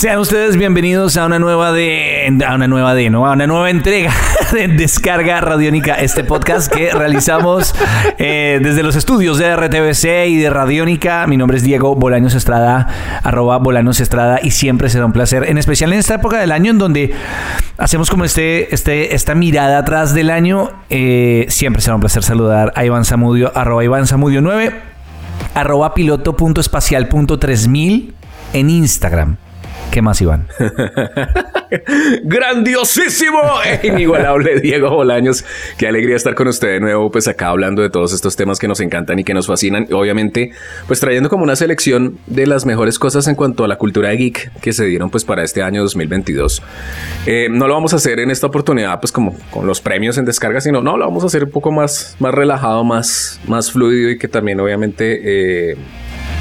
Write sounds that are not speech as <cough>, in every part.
Sean ustedes bienvenidos a una nueva de a una nueva de no a una nueva entrega <laughs> de Descarga Radiónica, este podcast que realizamos eh, desde los estudios de RTBC y de Radiónica. Mi nombre es Diego Bolaños Estrada, arroba Bolaños Estrada y siempre será un placer, en especial en esta época del año en donde hacemos como este, este esta mirada atrás del año. Eh, siempre será un placer saludar a Iván Zamudio, arroba Iván Zamudio 9, arroba piloto.espacial.3000 en Instagram. ¿Qué más, Iván? <laughs> Grandiosísimo, <laughs> inigualable Diego Bolaños. Qué alegría estar con usted de nuevo, pues acá hablando de todos estos temas que nos encantan y que nos fascinan. Obviamente, pues trayendo como una selección de las mejores cosas en cuanto a la cultura geek que se dieron pues para este año 2022. Eh, no lo vamos a hacer en esta oportunidad pues como con los premios en descarga, sino no, lo vamos a hacer un poco más, más relajado, más, más fluido y que también obviamente... Eh,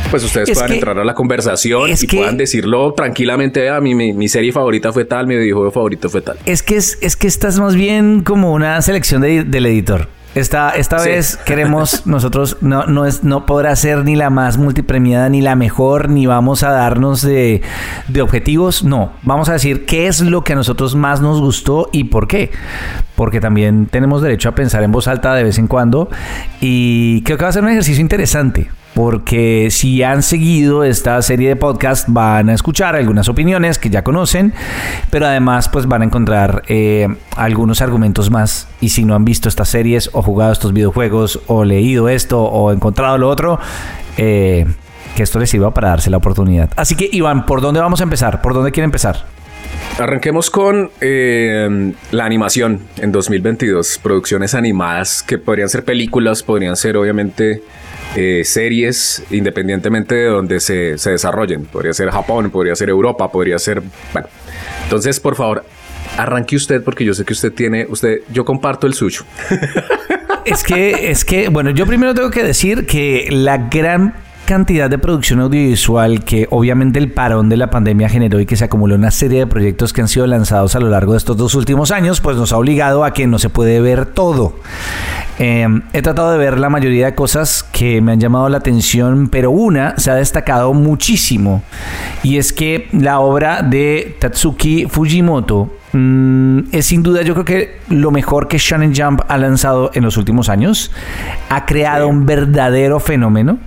pues ustedes puedan entrar a la conversación y puedan decirlo tranquilamente. A ah, mí mi, serie favorita fue tal, mi videojuego favorito fue tal. Es que es, es que estás más bien como una selección del editor. Esta, esta vez queremos <laughs> nosotros no, no, es, no podrá ser ni la más multipremiada ni la mejor, ni vamos a darnos de, de, objetivos. No, vamos a decir qué es lo que a nosotros más nos gustó y por qué. Porque también tenemos derecho a pensar en voz alta de vez en cuando. Y creo que va a ser un ejercicio interesante porque si han seguido esta serie de podcast van a escuchar algunas opiniones que ya conocen, pero además pues van a encontrar eh, algunos argumentos más y si no han visto estas series o jugado estos videojuegos o leído esto o encontrado lo otro, eh, que esto les sirva para darse la oportunidad. Así que Iván, ¿por dónde vamos a empezar? ¿Por dónde quiere empezar? Arranquemos con eh, la animación en 2022, producciones animadas que podrían ser películas, podrían ser obviamente eh, series independientemente de donde se, se, desarrollen. Podría ser Japón, podría ser Europa, podría ser... Bueno, entonces por favor, arranque usted porque yo sé que usted tiene, usted, yo comparto el suyo. <laughs> Es que, es que, bueno, yo primero tengo que decir que la gran cantidad de producción audiovisual que obviamente el parón de la pandemia generó y que se acumuló una serie de proyectos que han sido lanzados a lo largo de estos dos últimos años, pues nos ha obligado a que no se puede ver todo. Em, he tratado de ver la mayoría de cosas que me han llamado la atención, pero una se ha destacado muchísimo y es que la obra de Tatsuki Fujimoto mm, es sin duda yo creo que lo mejor que Shonen Jump ha lanzado en los últimos años. Ha creado un verdadero fenómeno.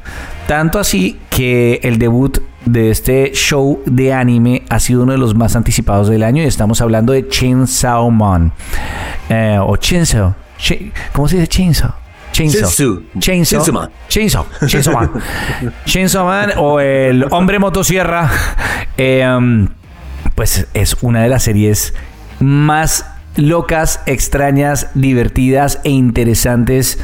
Tanto así que el debut de este show de anime ha sido uno de los más anticipados del año y estamos hablando de Chainsaw Man. Eh, o Chainsaw. ¿Cómo se dice Chainsaw? Chainsaw. Chainsaw. Man. Chainsaw. Chainsaw Man. <laughs> Chainsaw Man o el hombre motosierra. Eh, um, pues es una de las series más locas, extrañas, divertidas e interesantes.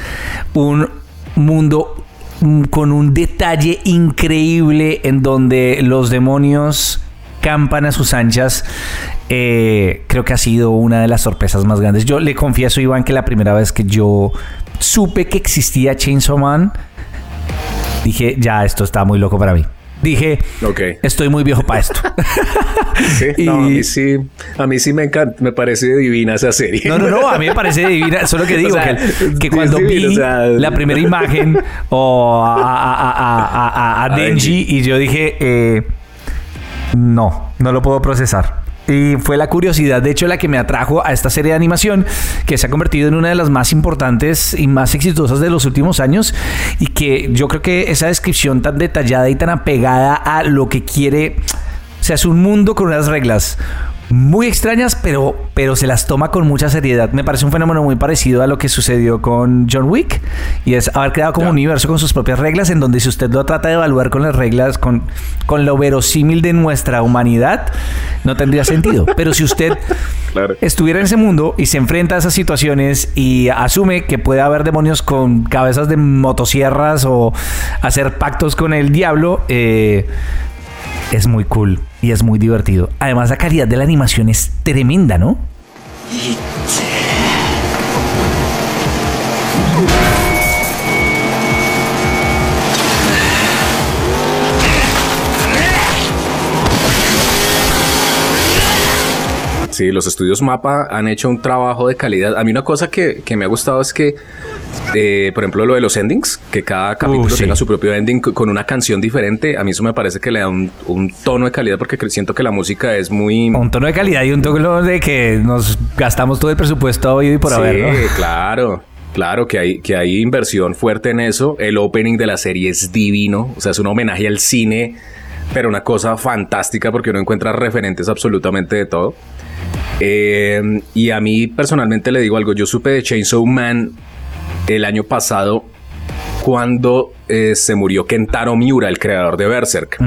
Un mundo Mm, con un detalle increíble en donde los demonios campan a sus anchas. Eh, creo que ha sido una de las sorpresas más grandes. Yo le confieso, Iván, que la primera vez que yo supe que existía Chainsaw Man, dije, ya, esto está muy loco para mí dije, estoy muy viejo para esto. <laughs> a mí sí, a mí sí me encanta, me parece divina esa serie. No, no, no, a mí me parece divina, solo que <laughs> digo que, cuando vi la primera imagen <laughs> o a, Denji y yo dije, eh, no, no lo puedo procesar. Y fue la curiosidad, de hecho, la que me atrajo a esta serie de animación, que se ha convertido en una de las más importantes y más exitosas de los últimos años. Y que yo creo que esa descripción tan detallada y tan apegada a lo que quiere, o sea, es un mundo con unas reglas muy extrañas, pero, pero se las toma con mucha seriedad. Me parece un fenómeno muy parecido a lo que sucedió con John Wick y es haber creado como un universo con sus propias reglas en donde si usted lo trata de evaluar con las reglas, con, con lo verosímil de nuestra humanidad, no tendría sentido. <laughs> Pero si usted estuviera en ese mundo y se enfrenta a esas situaciones y asume que puede haber demonios con cabezas de motosierras o hacer pactos con el diablo, eh, es muy cool y es muy divertido. Además, la calidad de la animación es tremenda, ¿no? Sí, los estudios Mapa han hecho un trabajo de calidad. A mí una cosa que, que me ha gustado es que eh, por ejemplo, lo de los endings, que cada capítulo tenga su propio ending con una canción diferente, a mí eso me parece que le da un, tono de calidad porque siento que la música es muy... Un tono de calidad y un tono de que nos gastamos todo el presupuesto hoy y por haber, Sí, <laughs> claro. Claro que hay, que hay inversión fuerte en eso. El opening de la serie es divino. O sea, es un homenaje al cine, pero una cosa fantástica porque uno encuentra referentes absolutamente de todo. Eh, y a mí personalmente le digo algo. Yo supe de Chainsaw Man el año pasado cuando eh, se murió Kentaro Miura, el creador de Berserk.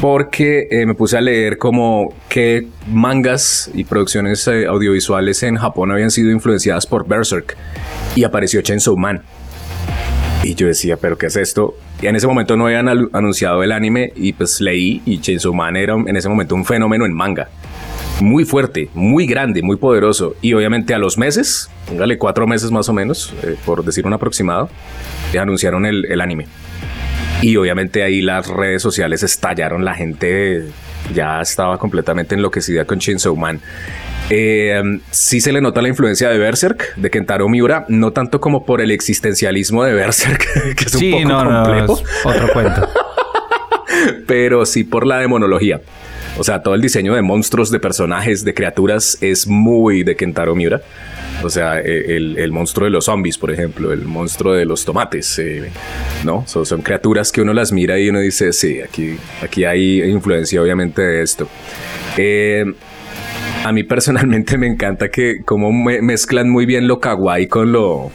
Porque eh, me puse a leer como qué mangas y producciones audiovisuales en Japón habían sido influenciadas por Berserk. Y apareció Chainsaw Man. Y yo decía, ¿pero qué es esto? Y en ese momento no habían anunciado el anime y pues leí y Chainsaw Man era en ese momento un fenómeno en manga muy fuerte, muy grande, muy poderoso. Y obviamente a los meses, póngale cuatro meses más o menos, eh, por decir un aproximado, anunciaron el, anime. Y obviamente ahí las redes sociales estallaron, la gente ya estaba completamente enloquecida con Chainsaw Man. Eh, sí se le nota la influencia de Berserk, de Kentaro Miura, no tanto como por el existencialismo de Berserk, <laughs> que es un poco complejo. otro cuento. <laughs> Pero sí por la demonología. O sea, todo el diseño de monstruos, de personajes, de criaturas es muy de Kentaro Miura. O sea, e, el, monstruo de los zombies, por ejemplo, el monstruo de los tomates, eh, ¿no? son criaturas que uno las mira y uno dice, sí, aquí, aquí hay influencia obviamente de esto. Eh, a mí personalmente <laughs> me encanta que como mezclan muy bien lo kawaii con lo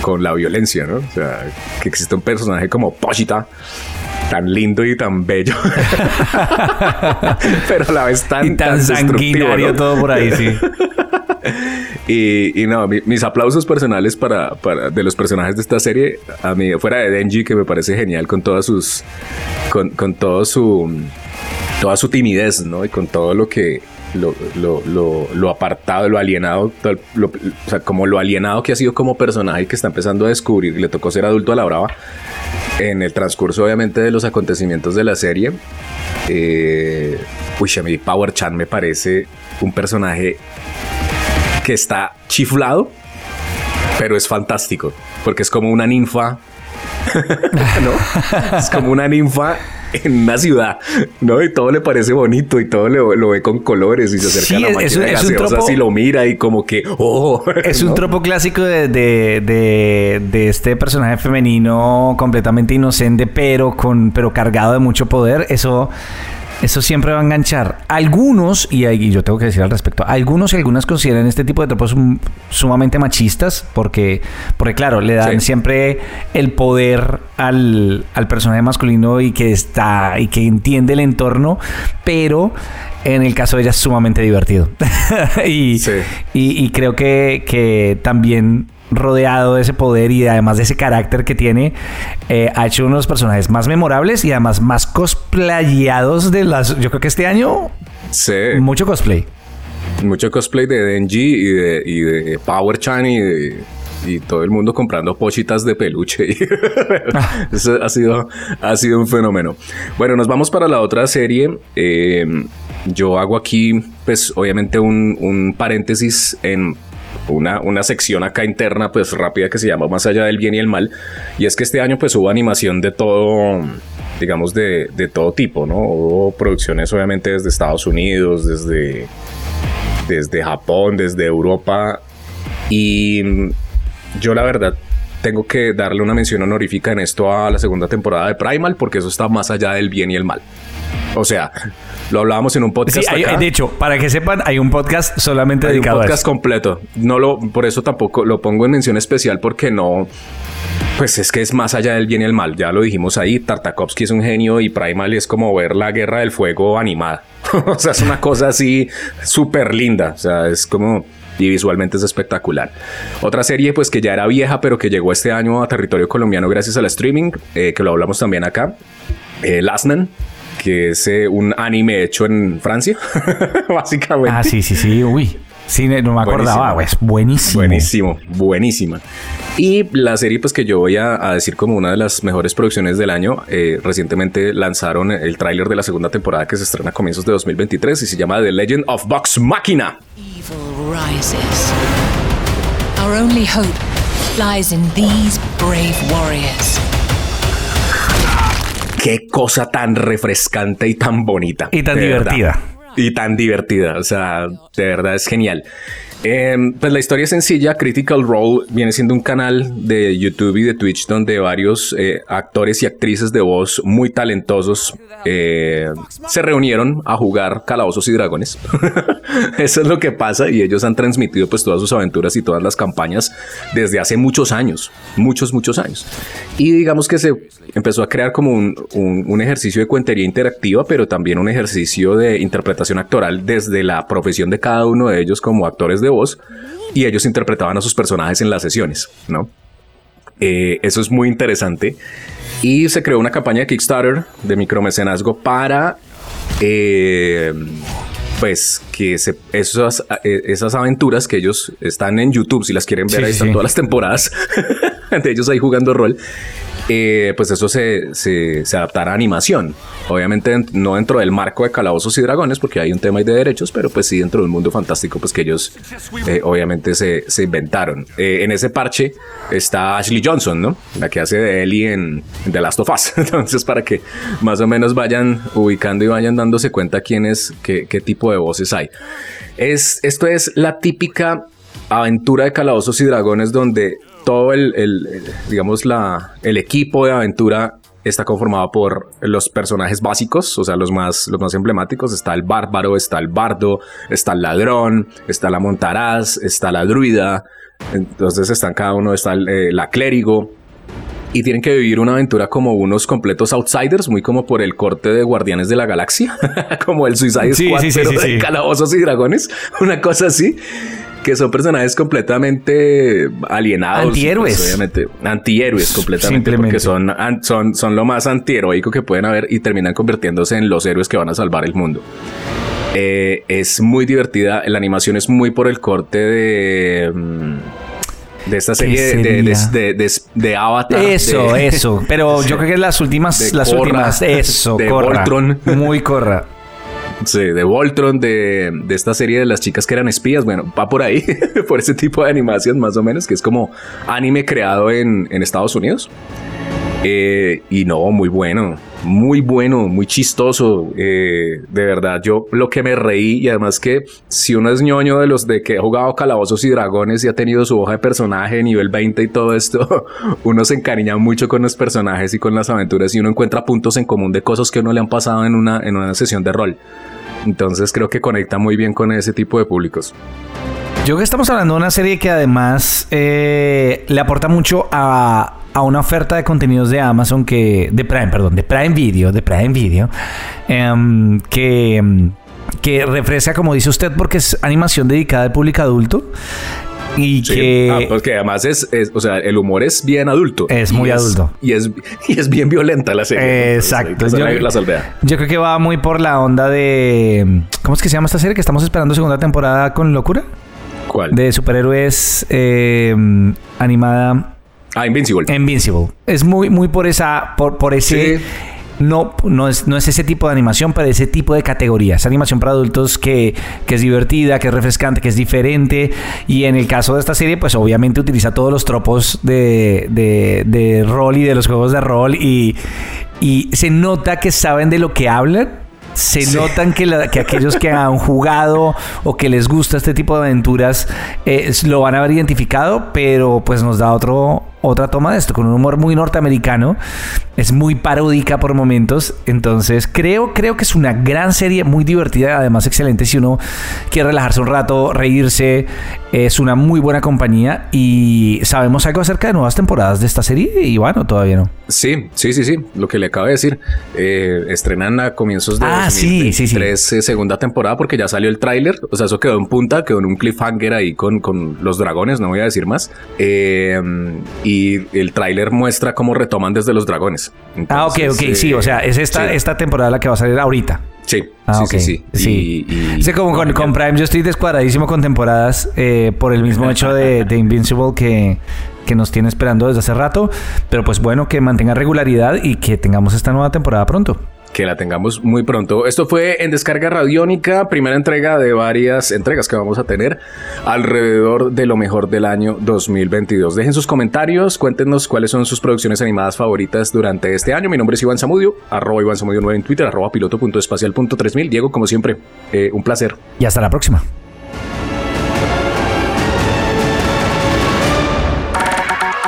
con la violencia, ¿no? O sea, que existe un personaje como Pochita tan lindo y tan bello. <laughs> Pero a la vez tan, y tan, sanguinario todo por ahí, sí. <laughs> y, no, mis aplausos personales para, para, de los personajes de esta serie, a mí, fuera de Denji, que me parece genial con todas sus, con, con todo su, toda su timidez, ¿no? Y con todo lo que, lo, lo, lo, apartado, lo alienado, o sea, como lo alienado que ha sido como personaje que está empezando a descubrir, le tocó ser adulto a la brava, en el transcurso obviamente de los acontecimientos de la serie, eh, uy, Power Chan me parece un personaje que está chiflado, pero es fantástico, porque es como una ninfa, <laughs> ¿no? Es como una ninfa <laughs> en una ciudad, ¿no? Y todo le parece bonito y todo lo, ve con colores y se acerca a la máquina es, es un tropo, y lo mira y como que, <laughs> oh. Es un tropo clásico de, de, de, este personaje femenino completamente inocente, pero, con, pero cargado de mucho poder. Eso eso siempre va a enganchar. Algunos, y, yo tengo que decir al respecto, algunos y algunas consideran este tipo de tropos sumamente machistas porque, porque claro, le dan siempre el poder al, personaje masculino y que está y que entiende el entorno, pero en el caso de ella es sumamente divertido. <laughs> y, y, creo que, que también rodeado de ese poder y además de ese carácter que tiene, eh, ha hecho uno de los personajes más memorables y además más cosplayados de las... Yo creo que este año... Sí. Mucho cosplay. Mucho cosplay de Denji y de, y de Power Chan y y todo el mundo comprando pochitas de peluche. <laughs> Eso ha sido, ha sido un fenómeno. Bueno, nos vamos para la otra serie. Eh, yo hago aquí, pues, obviamente un, un paréntesis en una, una sección acá interna, pues rápida que se llama Más allá del bien y el mal. Y es que este año pues hubo animación de todo, digamos, de, de todo tipo, ¿no? Hubo producciones obviamente desde Estados Unidos, desde, desde Japón, desde Europa. Y yo la verdad tengo que darle una mención honorífica en esto a la segunda temporada de Primal porque eso está más allá del bien y el mal. O sea, lo hablábamos en un podcast. Sí, de hecho, para que sepan, hay un podcast solamente dedicado un podcast completo. No lo, por eso tampoco lo pongo en mención especial porque no. Pues es que es más allá del bien y el mal. Ya lo dijimos ahí. Tartakovsky es un genio y Primal es como ver la guerra del fuego animada. <laughs> o sea, es una cosa así súper linda. O sea, es como y visualmente es espectacular. Otra serie pues que ya era vieja pero que llegó este año a territorio colombiano gracias al streaming, eh, que lo hablamos también acá, eh, Last Man, que es eh, un anime hecho en Francia, <laughs> básicamente. Ah, sí, sí, sí, uy. Sí, no me acordaba, pues buenísimo. Buenísimo, buenísima. Y la serie, pues que yo voy a, decir como una de las mejores producciones del año, eh, recientemente lanzaron el tráiler de la segunda temporada que se estrena a comienzos de 2023 y se llama The Legend of Vox Machina. Evil rises. Our only hope lies in these brave warriors. Qué cosa tan refrescante y tan bonita. Y tan divertida. Y tan divertida. O sea, de verdad es genial. Em, pues la historia es sencilla. Critical Role viene siendo un canal de YouTube y de Twitch donde varios eh, actores y actrices de voz muy talentosos eh, se reunieron a jugar calabozos y dragones. <laughs> Eso es lo que pasa y ellos han transmitido pues todas sus aventuras y todas las campañas desde hace muchos años, muchos, muchos años. Y digamos que se empezó a crear como un, un ejercicio de cuentería interactiva, pero también un ejercicio de interpretación actoral desde la profesión de cada uno de ellos como actores de voz y ellos interpretaban a sus personajes en las sesiones, ¿no? Eh, eso es muy interesante. Y se creó una campaña de Kickstarter de micromecenazgo para, eh, pues, que esas, eh, esas aventuras que ellos están en YouTube, si las quieren ver, ahí están todas las temporadas <laughs> de ellos ahí jugando rol. Eh, pues eso se, se, adaptará a animación. Obviamente no dentro del marco de Calabozos y Dragones, porque hay un tema de derechos, pero pues sí dentro del mundo fantástico, pues que ellos eh, obviamente se, inventaron. Eh, en ese parche está Ashley Johnson, ¿no? La que hace de Ellie en, The Last of Us. <laughs> Entonces, para que más o menos vayan ubicando y vayan dándose cuenta quién es, qué, qué tipo de voces hay. Es, esto es la típica aventura de Calabozos y Dragones donde todo el, digamos, la, el equipo de aventura está conformado por los personajes básicos, o sea, los más, los más emblemáticos. Está el bárbaro, está el bardo, está el ladrón, está la montaraz, está la druida. Entonces están cada uno, está eh, la clérigo. Y tienen que vivir una aventura como unos completos outsiders, muy como por el corte de Guardianes de la Galaxia, <laughs> como el Suicide Squad, pero de calabozos y dragones, <laughs> una cosa así que son personajes completamente alienados. Antihéroes. Pues, obviamente, antihéroes completamente, porque son, son, son lo más antiheroico que pueden haber y terminan convirtiéndose en los héroes que van a salvar el mundo. Eh, es muy divertida, la animación es muy por el corte de... Mm, de esta serie de, de, de, Avatar. Eso, eso. Pero <laughs> yo creo que las últimas, las últimas, eso, de Voltron. Muy corra. Sí, de Voltron, de, de, esta serie de las chicas que eran espías. Bueno, va por ahí, <laughs> por ese tipo de animación más o menos, que es como anime creado en, en Estados Unidos. Eh, y no, muy bueno, muy bueno, muy chistoso. Eh, de verdad, yo lo que me reí y además que si uno es ñoño de los de que ha jugado calabozos y dragones y ha tenido su hoja de personaje nivel 20 y todo esto, <laughs> uno se encariña mucho con los personajes y con las aventuras y uno encuentra puntos en común de cosas que uno le han pasado en una, en una sesión de rol. Entonces creo que conecta muy bien con ese tipo de públicos. Yo que estamos hablando de una serie que además eh, le aporta mucho a, a una oferta de contenidos de Amazon que de Prime, perdón, de Prime Video, de Prime Video, em, que em, que refresca, como dice usted, porque es animación dedicada al público adulto. Y que. Ah, pues además es, o sea, el humor es bien adulto. Es muy adulto. y, es, <laughs> y es bien violenta la serie. Exacto. yo, yo, creo que va muy por la onda de. ¿Cómo es que se llama esta serie? Que estamos esperando segunda temporada con locura. ¿Cuál? De superhéroes eh, animada. Ah, Invincible. Invincible. Es muy, muy por esa, por, por ese. No, no es, no es ese tipo de animación, pero ese tipo de categoría. Es animación para adultos que, que, es divertida, que es refrescante, que es diferente. Y en el caso de esta serie, pues obviamente utiliza todos los tropos de, de, de rol y de los juegos de rol. Y, y se nota que saben de lo que hablan se notan que, que, aquellos que han <laughs> jugado o que les gusta este tipo de aventuras eh, lo van a haber identificado, pero pues nos da otro, otra toma de esto, con un humor muy norteamericano. Es muy paródica por momentos. Entonces, creo, creo que es una gran serie, muy divertida, además excelente si uno quiere relajarse un rato, reírse. Es una muy buena compañía. Y sabemos algo acerca de nuevas temporadas de esta serie. Y bueno, todavía no. Sí, sí, sí, sí. Lo que le acabo de decir. Eh, estrenan a comienzos de ah, sí, sí, sí. Eh, segunda temporada, porque ya salió el tráiler. O sea, eso quedó en punta, quedó en un cliffhanger ahí con, con los dragones. No voy a decir más. Eh, y el tráiler muestra cómo retoman desde los dragones. ah, ok, ok, sí, o sea, es esta, esta temporada la que va a salir ahorita. Sí, ah, sí, sí, sí, sí. como con, Prime yo estoy descuadradísimo con temporadas eh, por el mismo hecho de, de Invincible que, que nos tiene esperando desde hace rato. Pero pues bueno, que mantenga regularidad y que tengamos esta nueva temporada pronto que la tengamos muy pronto. Esto fue en Descarga Radiónica, primera entrega de varias entregas que vamos a tener alrededor de lo mejor del año 2022. Dejen sus comentarios, cuéntenos cuáles son sus producciones animadas favoritas durante este año. Mi nombre es Iván Samudio, arroba Iván Samudio 9 en Twitter, arroba piloto.espacial.3000. Diego, como siempre, eh, un placer. Y hasta la próxima.